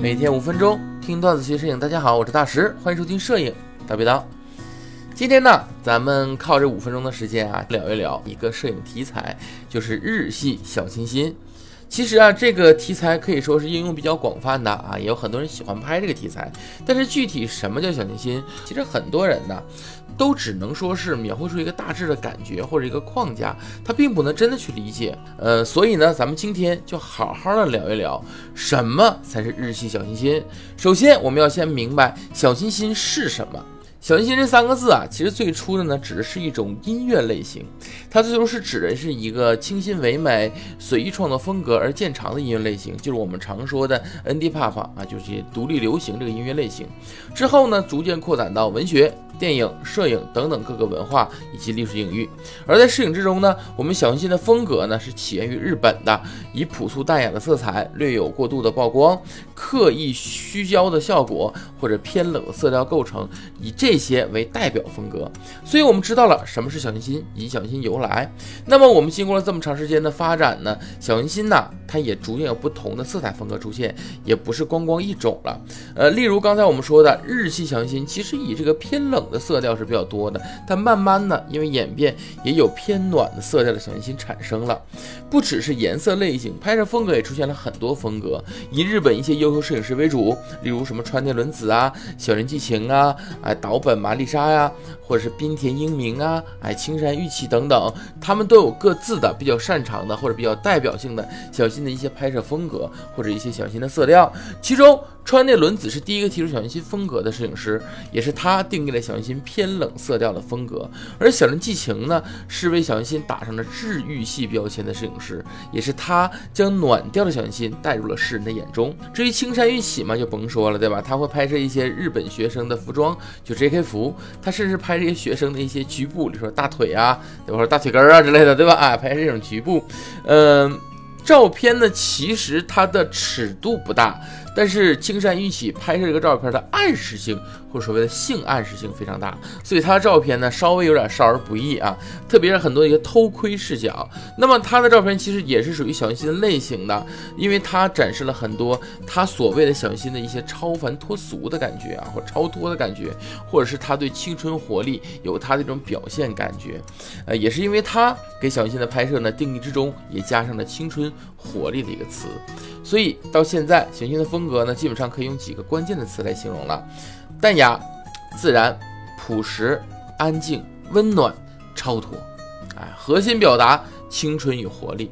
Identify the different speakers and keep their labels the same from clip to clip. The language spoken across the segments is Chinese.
Speaker 1: 每天五分钟听段子学摄影，大家好，我是大石，欢迎收听摄影大背刀。今天呢，咱们靠这五分钟的时间啊，聊一聊一个摄影题材，就是日系小清新。其实啊，这个题材可以说是应用比较广泛的啊，也有很多人喜欢拍这个题材。但是具体什么叫小清新，其实很多人呢，都只能说是描绘出一个大致的感觉或者一个框架，它并不能真的去理解。呃，所以呢，咱们今天就好好的聊一聊什么才是日系小清新。首先，我们要先明白小清新是什么。小清新这三个字啊，其实最初的呢，指的是一种音乐类型，它最初是指的是一个清新唯美、随意创作风格而见长的音乐类型，就是我们常说的 indie pop 啊，就是独立流行这个音乐类型。之后呢，逐渐扩展到文学。电影、摄影等等各个文化以及历史领域，而在摄影之中呢，我们小清新的风格呢是起源于日本的，以朴素淡雅的色彩、略有过度的曝光、刻意虚焦的效果或者偏冷的色调构成，以这这些为代表风格。所以，我们知道了什么是小清新以及小清新由来。那么，我们经过了这么长时间的发展呢，小清新呢，它也逐渐有不同的色彩风格出现，也不是光光一种了。呃，例如刚才我们说的日系小清新，其实以这个偏冷。的色调是比较多的，但慢慢的，因为演变，也有偏暖的色调的小清新产生了。不只是颜色类型，拍摄风格也出现了很多风格，以日本一些优秀摄影师为主，例如什么川内伦子啊、小林纪晴啊、哎岛本麻丽莎呀，或者是滨田英明啊、哎青山玉器等等，他们都有各自的比较擅长的或者比较代表性的小心的一些拍摄风格或者一些小心的色调，其中。川内伦子是第一个提出小清新风格的摄影师，也是他定义了小清新偏冷色调的风格。而小林纪晴呢，是为小清新打上了治愈系标签的摄影师，也是他将暖调的小清新带入了世人的眼中。至于青山玉起嘛，就甭说了，对吧？他会拍摄一些日本学生的服装，就 J.K. 服。他甚至拍这些学生的一些局部，比如说大腿啊，或者大腿根啊之类的，对吧？啊，拍这种局部，嗯。照片呢，其实它的尺度不大，但是青山玉起拍摄这个照片的暗示性或所谓的性暗示性非常大，所以他的照片呢稍微有点少儿不宜啊，特别是很多一个偷窥视角。那么他的照片其实也是属于小清新类型的，因为他展示了很多他所谓的小清新的一些超凡脱俗的感觉啊，或超脱的感觉，或者是他对青春活力有他的一种表现感觉。呃，也是因为他给小清新的拍摄呢定义之中也加上了青春。活力的一个词，所以到现在，行星的风格呢，基本上可以用几个关键的词来形容了：淡雅、自然、朴实、安静、温暖、超脱。哎，核心表达青春与活力。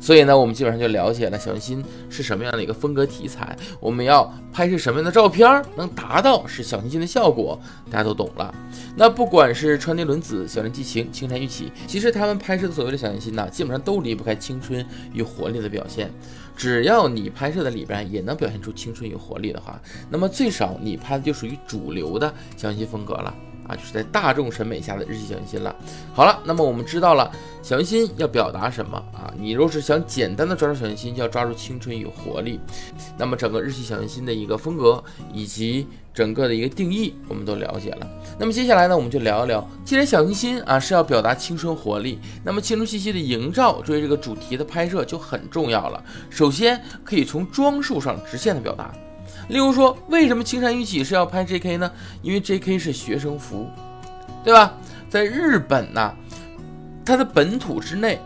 Speaker 1: 所以呢，我们基本上就了解了小清新是什么样的一个风格题材，我们要拍摄什么样的照片能达到是小清新的效果，大家都懂了。那不管是川内伦子、小林纪晴、青山玉起，其实他们拍摄的所谓的小清新呢，基本上都离不开青春与活力的表现。只要你拍摄的里边也能表现出青春与活力的话，那么最少你拍的就属于主流的小清新风格了。啊，就是在大众审美下的日系小清新了。好了，那么我们知道了小清新要表达什么啊？你若是想简单的抓住小清新，就要抓住青春与活力。那么整个日系小清新的一个风格以及整个的一个定义，我们都了解了。那么接下来呢，我们就聊一聊，既然小清新啊是要表达青春活力，那么青春气息的营造作为这个主题的拍摄就很重要了。首先可以从装束上直线的表达。例如说，为什么青山玉起是要拍 J.K. 呢？因为 J.K. 是学生服，对吧？在日本呢，它的本土之内，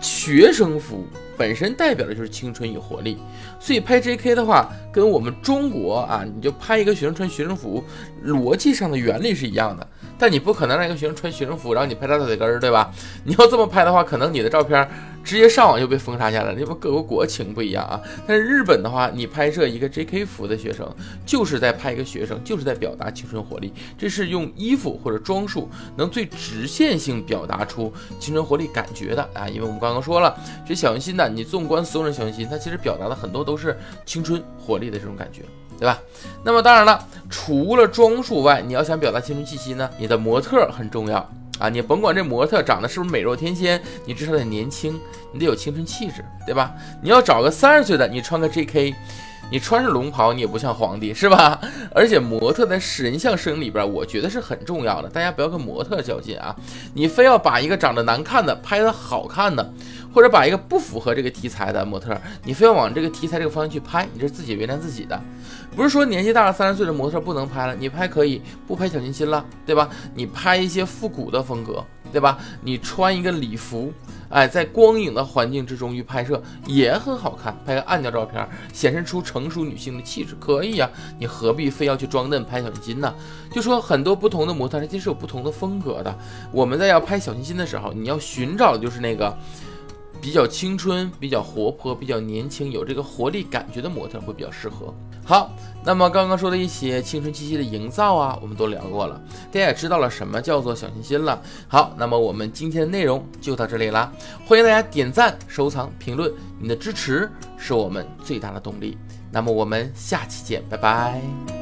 Speaker 1: 学生服本身代表的就是青春与活力，所以拍 J.K. 的话，跟我们中国啊，你就拍一个学生穿学生服，逻辑上的原理是一样的。但你不可能让一个学生穿学生服，然后你拍他大腿根儿，对吧？你要这么拍的话，可能你的照片。直接上网就被封杀下来了，因为各国国情不一样啊。但是日本的话，你拍摄一个 J.K. 服的学生，就是在拍一个学生，就是在表达青春活力。这是用衣服或者装束能最直线性表达出青春活力感觉的啊。因为我们刚刚说了，这小清新呢，你纵观所有人小清新，它其实表达的很多都是青春活力的这种感觉，对吧？那么当然了，除了装束外，你要想表达青春气息呢，你的模特很重要。啊，你甭管这模特长得是不是美若天仙，你至少得年轻，你得有青春气质，对吧？你要找个三十岁的，你穿个 J.K.，你穿着龙袍，你也不像皇帝，是吧？而且模特在人像摄影里边，我觉得是很重要的，大家不要跟模特较劲啊！你非要把一个长得难看的拍的好看的，或者把一个不符合这个题材的模特，你非要往这个题材这个方向去拍，你这是自己为难自己的。不是说年纪大了三十岁的模特不能拍了，你拍可以不拍小清新了，对吧？你拍一些复古的风格，对吧？你穿一个礼服。哎，在光影的环境之中去拍摄也很好看，拍个暗调照片，显示出成熟女性的气质，可以呀。你何必非要去装嫩拍小清新呢？就说很多不同的模特，它其实有不同的风格的。我们在要拍小清新的时候，你要寻找的就是那个。比较青春、比较活泼、比较年轻、有这个活力感觉的模特会比较适合。好，那么刚刚说的一些青春气息的营造啊，我们都聊过了，大家也知道了什么叫做小清新了。好，那么我们今天的内容就到这里啦，欢迎大家点赞、收藏、评论，你的支持是我们最大的动力。那么我们下期见，拜拜。